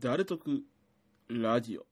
誰得ラジオ。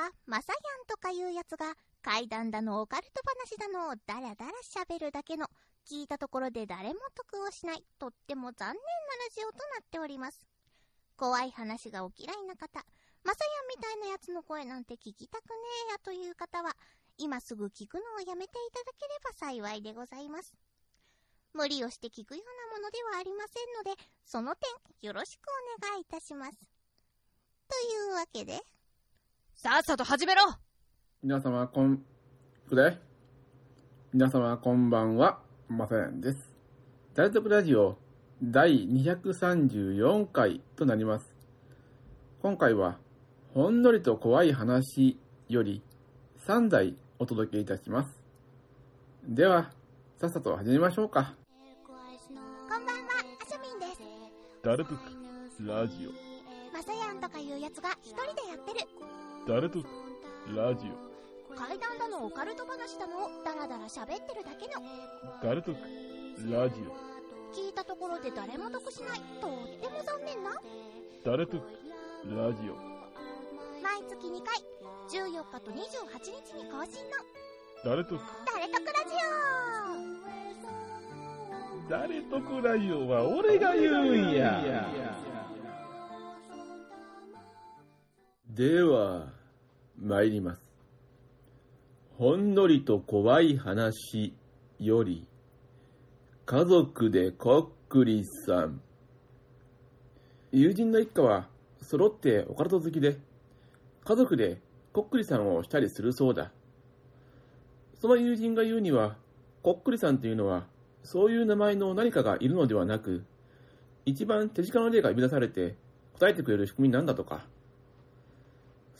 は、まさやんとかいうやつが、怪談だのオカルト話だのをダラダラ喋るだけの、聞いたところで誰も得をしない、とっても残念なラジオとなっております。怖い話がお嫌いな方、まさやんみたいなやつの声なんて聞きたくねえやという方は、今すぐ聞くのをやめていただければ幸いでございます。無理をして聞くようなものではありませんので、その点よろしくお願いいたします。というわけで、さっさと始めろ皆様こん、くれ皆様こんばんは、まさやんです。誰得ラジオ第234回となります。今回は、ほんのりと怖い話より3題お届けいたします。では、さっさと始めましょうか。こんばんは、あしゃみんです。誰得ラジまさやんとかいうやつが一人でやってる。オ誰得ラジ怪談だのオカルト話だのをダラダラ喋ってるだけの、オ誰得ラジ聞いたところで誰も得しない、とっても残念な、オ誰得ラジオ？毎月2回、14日と28日に更新の、誰得誰得ラジ誰得ラジオは俺が言うんやでは、参ります。ほんのりと怖い話より、家族でこっくりさん。友人の一家は揃ってオカルト好きで、家族でこっくりさんをしたりするそうだ。その友人が言うには、こっくりさんというのは、そういう名前の何かがいるのではなく、一番手近な例が呼び出されて答えてくれる仕組みなんだとか。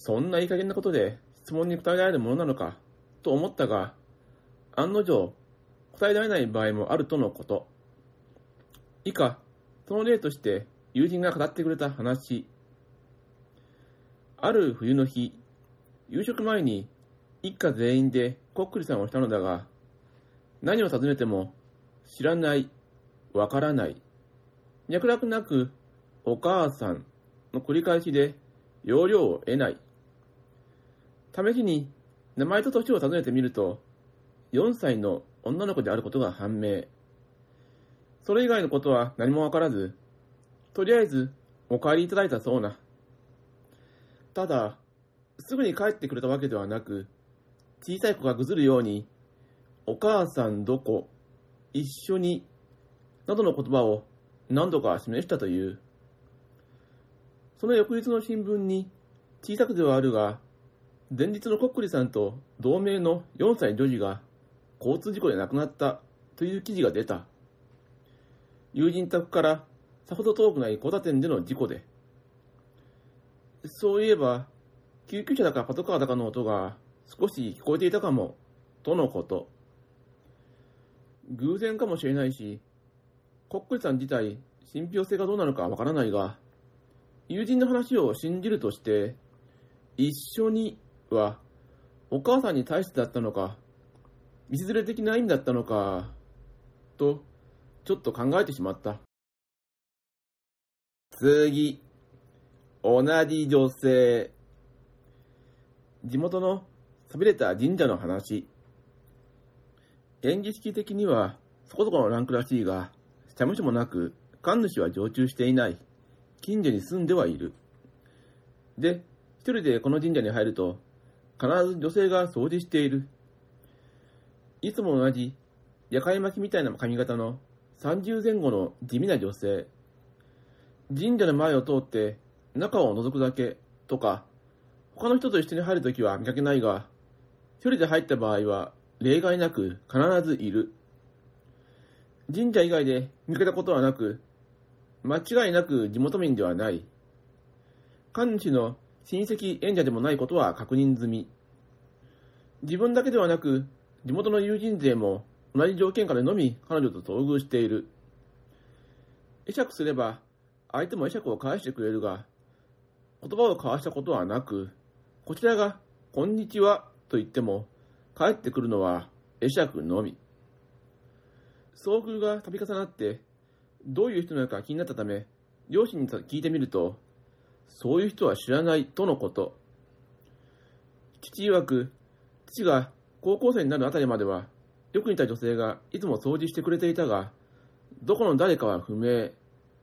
そんないい加減なことで質問に答えられるものなのかと思ったが、案の定答えられない場合もあるとのこと。以下、その例として友人が語ってくれた話。ある冬の日、夕食前に一家全員でこっくりさんをしたのだが、何を尋ねても知らない、わからない、脈絡なくお母さんの繰り返しで要領を得ない。試しに名前と年を尋ねてみると、4歳の女の子であることが判明。それ以外のことは何もわからず、とりあえずお帰りいただいたそうな。ただ、すぐに帰ってくれたわけではなく、小さい子がぐずるように、お母さんどこ、一緒に、などの言葉を何度か示したという。その翌日の新聞に、小さくではあるが、前日のコックリさんと同名の4歳女児が交通事故で亡くなったという記事が出た。友人宅からさほど遠くない交差点での事故で。そういえば、救急車だかパトカーだかの音が少し聞こえていたかも、とのこと。偶然かもしれないし、コックリさん自体、信憑性がどうなのかわからないが、友人の話を信じるとして、一緒には、お母さんに対してだったのか、道連れ的な意味だったのか、と、ちょっと考えてしまった。次。同じ女性。地元の寂れた神社の話。演技式的にはそこそこのランクらしいが、社務所もなく、神主は常駐していない。近所に住んではいる。で、一人でこの神社に入ると、必ず女性が掃除している。いつも同じ、夜会巻きみたいな髪型の30前後の地味な女性。神社の前を通って中を覗くだけとか、他の人と一緒に入るときは見かけないが、一人で入った場合は例外なく必ずいる。神社以外で見かけたことはなく、間違いなく地元民ではない。神主の親戚縁者でもないことは確認済み。自分だけではなく、地元の友人勢も同じ条件下でのみ彼女と遭遇している。会釈すれば、相手も会釈を返してくれるが、言葉を交わしたことはなく、こちらが、こんにちはと言っても、帰ってくるのは会釈のみ。遭遇が度重なって、どういう人なのか気になったため、両親に聞いてみると、そういう人は知らないとのこと。父曰く、父が高校生になるあたりまでは、よく似た女性がいつも掃除してくれていたが、どこの誰かは不明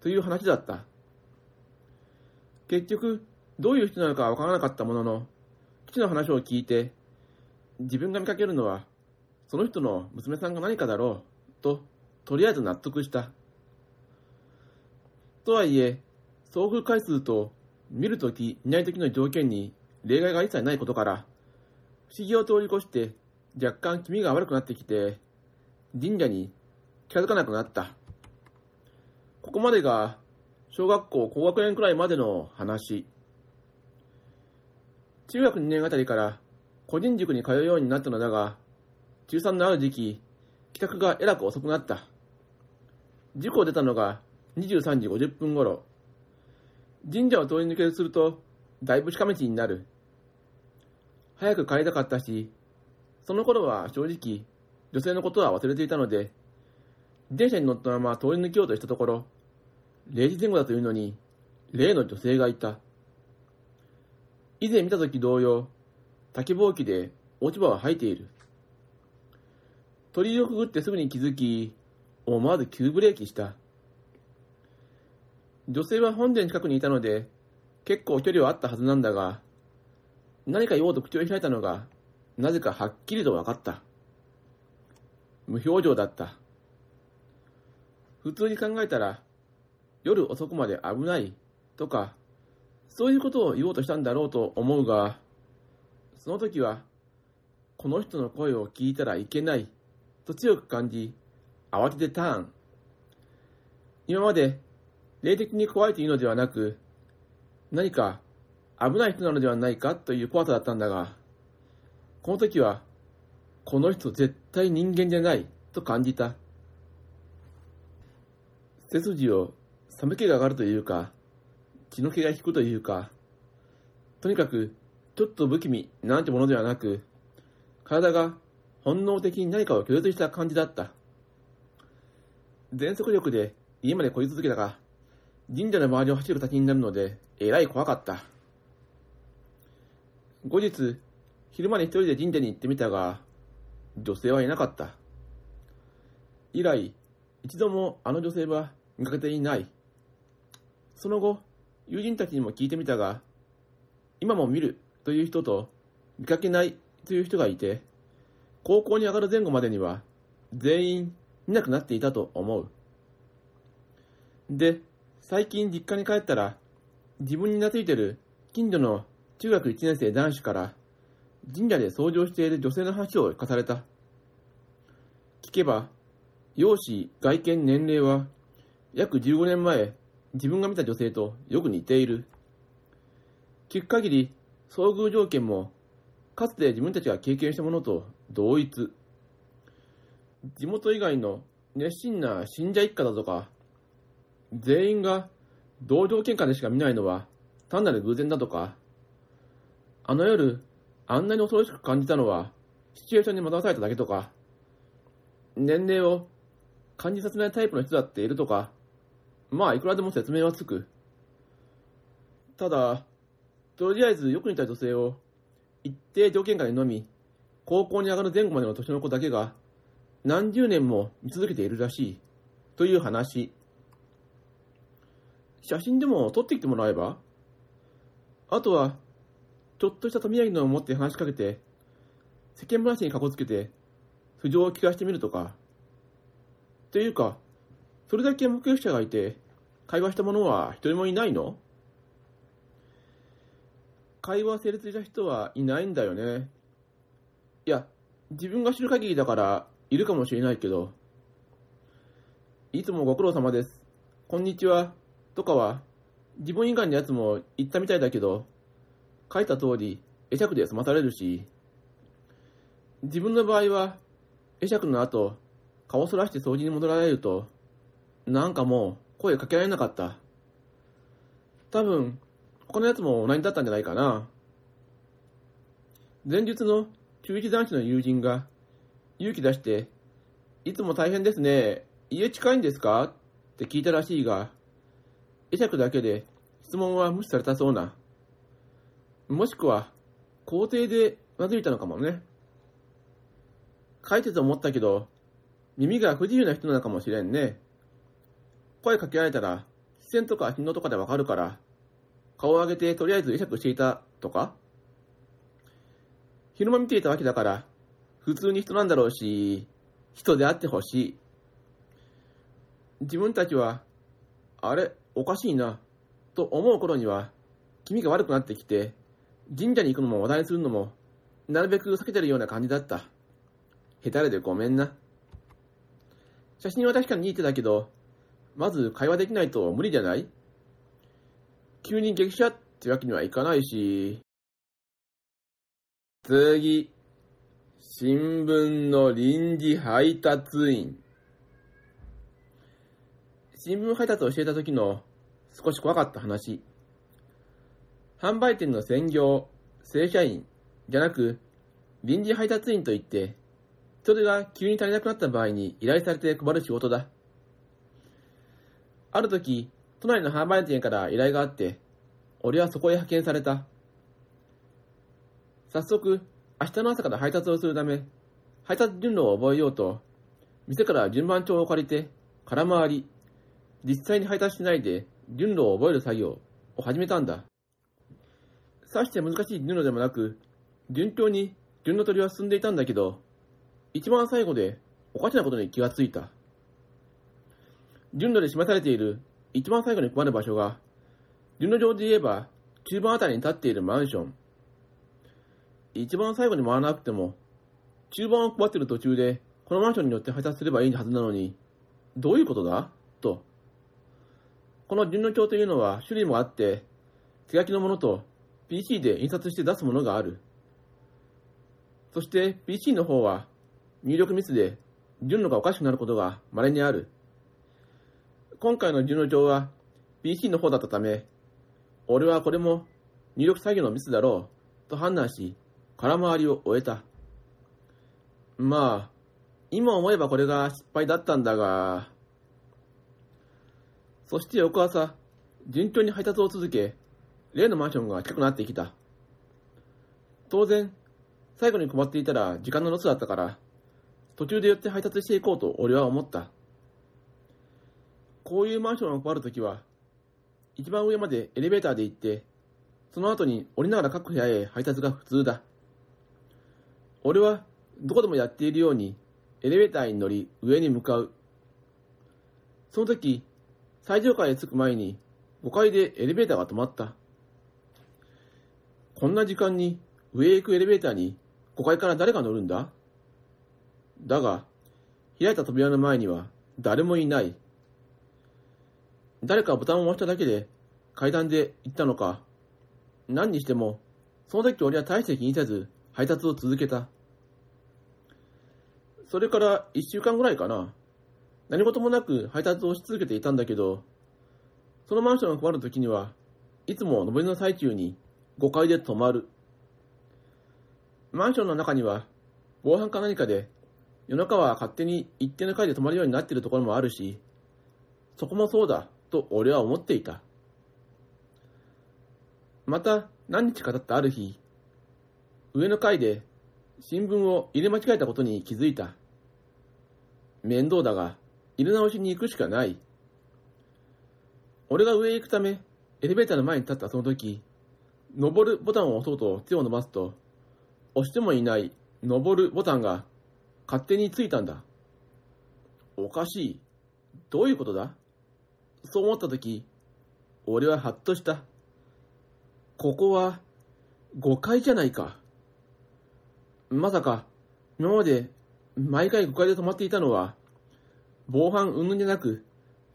という話だった。結局、どういう人なのかわからなかったものの、父の話を聞いて、自分が見かけるのは、その人の娘さんが何かだろう、と、とりあえず納得した。とはいえ、遭遇回数と、見るとき、いないときの条件に例外が一切ないことから、不思議を通り越して若干気味が悪くなってきて、神社に近づかなくなった。ここまでが小学校高学年くらいまでの話。中学2年あたりから個人塾に通うようになったのだが、中3のある時期、帰宅がえらく遅くなった。塾を出たのが23時50分頃。神社を通り抜けすると、だいぶ近道になる。早く帰りたかったし、その頃は正直、女性のことは忘れていたので、自転車に乗ったまま通り抜けようとしたところ、0時前後だというのに、例の女性がいた。以前見た時同様、竹ぼうきで落ち葉は生えている。鳥居をくぐってすぐに気づき、思わず急ブレーキした。女性は本殿近くにいたので、結構距離はあったはずなんだが、何か言おうと口を開いたのがなぜかはっきりと分かった。無表情だった。普通に考えたら、夜遅くまで危ないとか、そういうことを言おうとしたんだろうと思うが、その時は、この人の声を聞いたらいけないと強く感じ、慌ててターン。今まで霊的に怖いというのではなく、何か危ない人なのではないかという怖さだったんだが、この時は、この人絶対人間じゃないと感じた。背筋を寒気が上がるというか、血の気が引くというか、とにかく、ちょっと不気味なんてものではなく、体が本能的に何かを拒絶した感じだった。全速力で家まで来い続けたが、神社の周りを走る先になるので、えらい怖かった。後日、昼間に一人で神社に行ってみたが、女性はいなかった。以来、一度もあの女性は見かけていない。その後、友人たちにも聞いてみたが、今も見るという人と見かけないという人がいて、高校に上がる前後までには全員見なくなっていたと思う。で、最近実家に帰ったら、自分に懐いてる近所の中学1年生男子から神社で掃除をしている女性の話を聞かされた。聞けば、容姿、外見、年齢は約15年前、自分が見た女性とよく似ている。聞く限り、遭遇条件も、かつて自分たちが経験したものと同一。地元以外の熱心な信者一家だとか、全員が同条件下でしか見ないのは単なる偶然だとか、あの夜、あんなに恐ろしく感じたのは、シチュエーションに惑わされただけとか、年齢を感じさせないタイプの人だっているとか、まあ、いくらでも説明はつく。ただ、とりあえずよく似た女性を一定条件下でのみ、高校に上がる前後までの年の子だけが何十年も見続けているらしい。という話。写真でも撮ってきてもらえば？あとは、ちょっとした手土産のを持って話しかけて、世間話にかこつけて、素性を聞かせてみるとか。というか、それだけ目撃者がいて、会話した者は一人もいないの？会話成立した人はいないんだよね。いや、自分が知る限りだから、いるかもしれないけど、いつもご苦労様です。こんにちは。とかは、自分以外のやつも言ったみたいだけど、書いた通り、会釈で済まされるし、自分の場合は、会釈の後、顔をそらして掃除に戻られると、なんかもう声かけられなかった。多分、他のやつも同じだったんじゃないかな。前日の中一男子の友人が勇気出して、いつも大変ですね。家近いんですか？って聞いたらしいが、会釈だけで質問は無視されたそうな。もしくは、校庭でうなずいたのかもね。書いてて思ったけど、耳が不自由な人なのかもしれんね。声かけられたら、視線とか日のとかでわかるから、顔を上げてとりあえず会釈していたとか昼間見ていたわけだから、普通に人なんだろうし、人であってほしい。自分たちは、あれ、おかしいな、と思う頃には、気味が悪くなってきて、神社に行くのも話題にするのも、なるべく避けてるような感じだった。下手れでごめんな。写真は確かにいい手だけど、まず会話できないと無理じゃない？急に激写ってわけにはいかないし。次。新聞の臨時配達員。新聞配達をしていた時の少し怖かった話。販売店の専業、正社員じゃなく、臨時配達員といって、人手が急に足りなくなった場合に依頼されて配る仕事だ。ある時、都内の販売店から依頼があって、俺はそこへ派遣された。早速、明日の朝から配達をするため、配達順路を覚えようと、店から順番帳を借りて、空回り、実際に配達しないで順路を覚える作業を始めたんだ。さして難しい順路でもなく、順調に順路取りは進んでいたんだけど、一番最後でおかしなことに気がついた。順路で示されている一番最後に配る場所が、順路上で言えば中盤あたりに立っているマンション。一番最後に回らなくても、中盤を配っている途中で、このマンションによって配達すればいいはずなのに、どういうことだ？と。この順路帳というのは種類もあって、手書きのものと PC で印刷して出すものがある。そして PC の方は入力ミスで順路がおかしくなることが稀にある。今回の順路帳は PC の方だったため、俺はこれも入力作業のミスだろうと判断し、空回りを終えた。まあ、今思えばこれが失敗だったんだが、そして翌朝、順調に配達を続け、例のマンションが近くなってきた。当然、最後に配っていたら時間のロスだったから、途中で寄って配達していこうと俺は思った。こういうマンションを配るときは、一番上までエレベーターで行って、その後に降りながら各部屋へ配達が普通だ。俺はどこでもやっているようにエレベーターに乗り上に向かう。その時、最上階へ着く前に5階でエレベーターが止まった。こんな時間に上へ行くエレベーターに5階から誰が乗るんだ？だが、開いた扉の前には誰もいない。誰かボタンを押しただけで階段で行ったのか。何にしても、その時俺は大して気にせず配達を続けた。それから1週間ぐらいかな。何事もなく配達をし続けていたんだけど、そのマンションを配るときには、いつも上りの最中に5階で止まる。マンションの中には、防犯か何かで、夜中は勝手に一定の階で止まるようになっているところもあるし、そこもそうだ、と俺は思っていた。また、何日か経ったある日、上の階で新聞を入れ間違えたことに気づいた。面倒だが、入れ直しに行くしかない。俺が上へ行くため、エレベーターの前に立ったその時、登るボタンを押そうと手を伸ばすと、押してもいない登るボタンが勝手についたんだ。おかしい。どういうことだ？そう思った時、俺はハッとした。ここは5階じゃないか。まさか、今まで毎回5階で止まっていたのは、防犯云々じゃなく、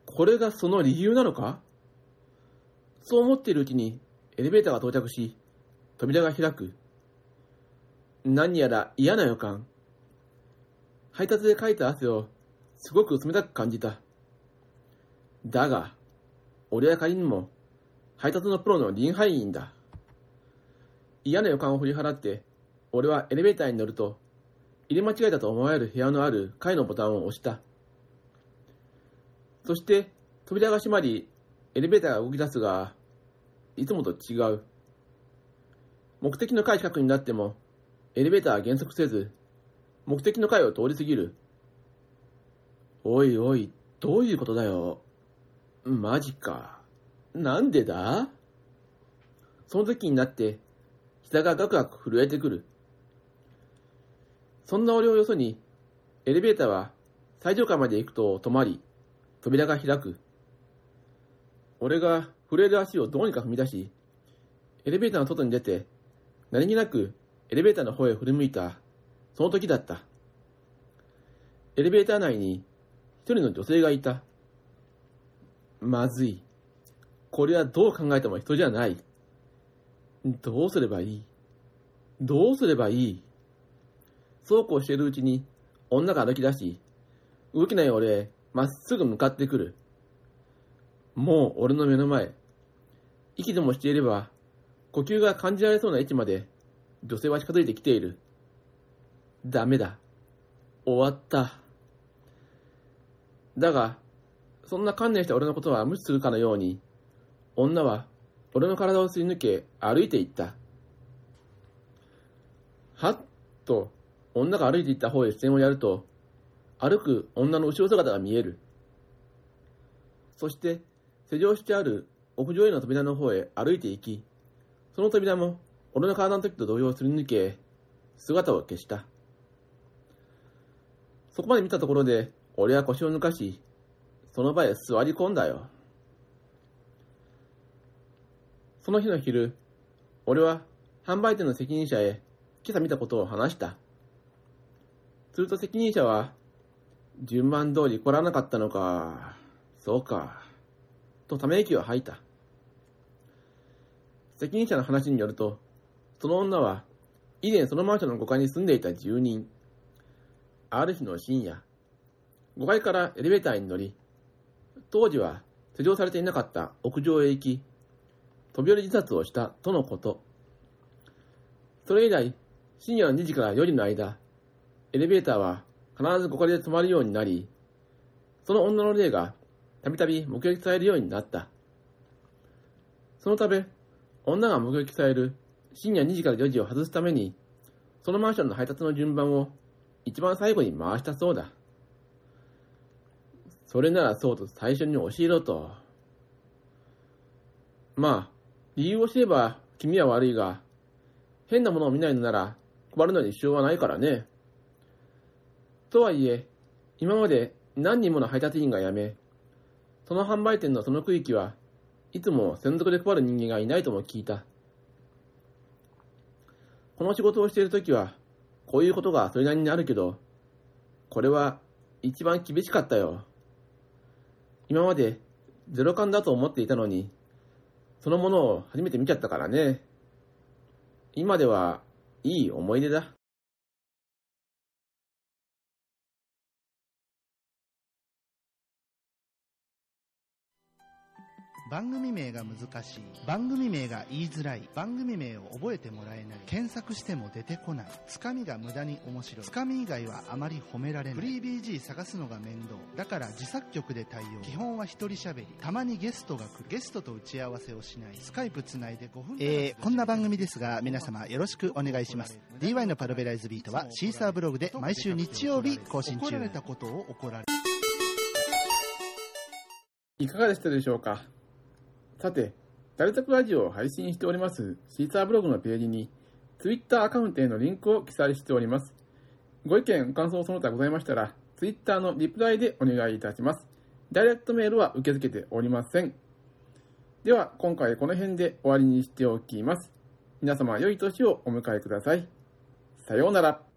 これがその理由なのか？そう思っているうちにエレベーターが到着し、扉が開く。何やら嫌な予感。配達でかいた汗をすごく冷たく感じた。だが、俺は仮にも配達のプロの臨配員だ。嫌な予感を振り払って、俺はエレベーターに乗ると、入れ間違えたと思われる部屋のある階のボタンを押した。そして、扉が閉まり、エレベーターが動き出すが、いつもと違う。目的の階近くになっても、エレベーターは減速せず、目的の階を通り過ぎる。おいおい、どういうことだよ。マジか。なんでだ？その時になって、膝がガクガク震えてくる。そんな俺をよそに、エレベーターは最上階まで行くと止まり、扉が開く。俺が震える足をどうにか踏み出し、エレベーターの外に出て、何気なくエレベーターの方へ振り向いた、その時だった。エレベーター内に一人の女性がいた。まずい。これはどう考えても人じゃない。どうすればいい？どうすればいい？そうこうしているうちに女が歩き出し、動きない俺まっすぐ向かってくる。もう俺の目の前。息でもしていれば、呼吸が感じられそうな位置まで女性は近づいてきている。ダメだ。終わった。だが、そんな観念した俺のことは無視するかのように、女は俺の体をすり抜け歩いていった。はっと女が歩いていった方へ視線をやると、歩く女の後ろ姿が見える。そして、施錠してある屋上への扉の方へ歩いて行き、その扉も俺の体の時と同様すり抜け、姿を消した。そこまで見たところで、俺は腰を抜かし、その場へ座り込んだよ。その日の昼、俺は販売店の責任者へ今朝見たことを話した。すると責任者は、順番通り来らなかったのか、そうか、とため息を吐いた。責任者の話によると、その女は、以前そのマンションの5階に住んでいた住人。ある日の深夜、5階からエレベーターに乗り、当時は施錠されていなかった屋上へ行き、飛び降り自殺をしたとのこと。それ以来、深夜の2時から4時の間、エレベーターは必ず5階で止まるようになり、その女の霊がたびたび目撃されるようになった。そのため、女が目撃される深夜2時から4時を外すために、そのマンションの配達の順番を一番最後に回したそうだ。それならそうと最初に教えろと。まあ、理由を知れば君は悪いが、変なものを見ないのなら配るのに支障はないからね。とはいえ、今まで何人もの配達員が辞め、その販売店のその区域はいつも専属で配る人間がいないとも聞いた。この仕事をしているときは、こういうことがそれなりにあるけど、これは一番厳しかったよ。今までゼロ感だと思っていたのに、そのものを初めて見ちゃったからね。今ではいい思い出だ。番組名が難しい。番組名が言いづらい。番組名を覚えてもらえない。検索しても出てこない。つかみが無駄に面白い。つかみ以外はあまり褒められない。フリー BG 探すのが面倒。だから自作曲で対応。基本は一人喋り。たまにゲストが来る。ゲストと打ち合わせをしない。スカイプつないで5分えー、こんな番組ですが皆様よろしくお願いします。DY のパルベライズビートはシーサーブログで毎週日曜日更新中。怒られたことを怒られいかがでしたでしょうか？さて、ダルタクラジオを配信しておりますシーサーブログのページに、Twitter アカウントへのリンクを記載しております。ご意見、感想その他ございましたら、Twitter のリプライでお願いいたします。ダイレクトメールは受け付けておりません。では、今回この辺で終わりにしておきます。皆様、良い年をお迎えください。さようなら。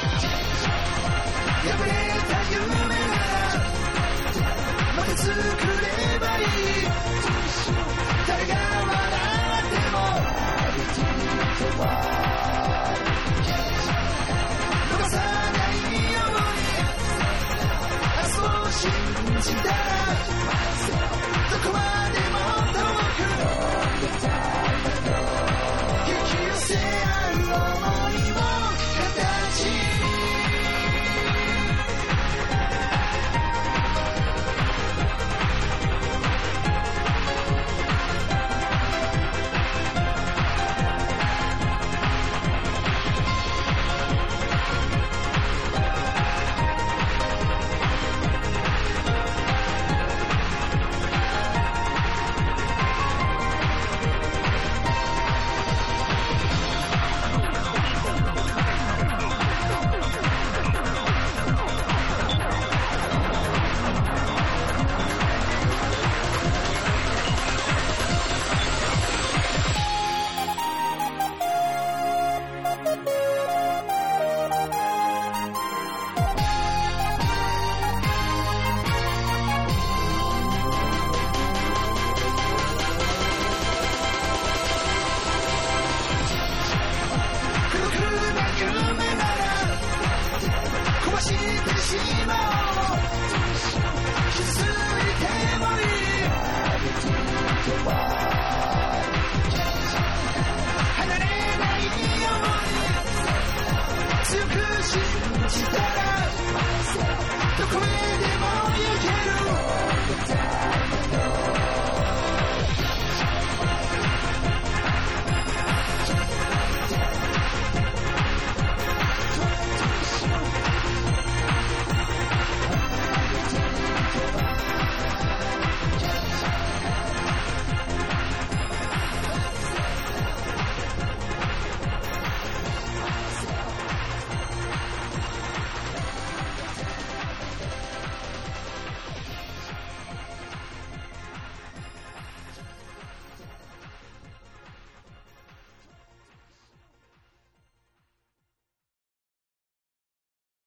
破れた夢ればいい誰が笑っても逃さないように明日を信じたらどこまでもどこへでも行ける。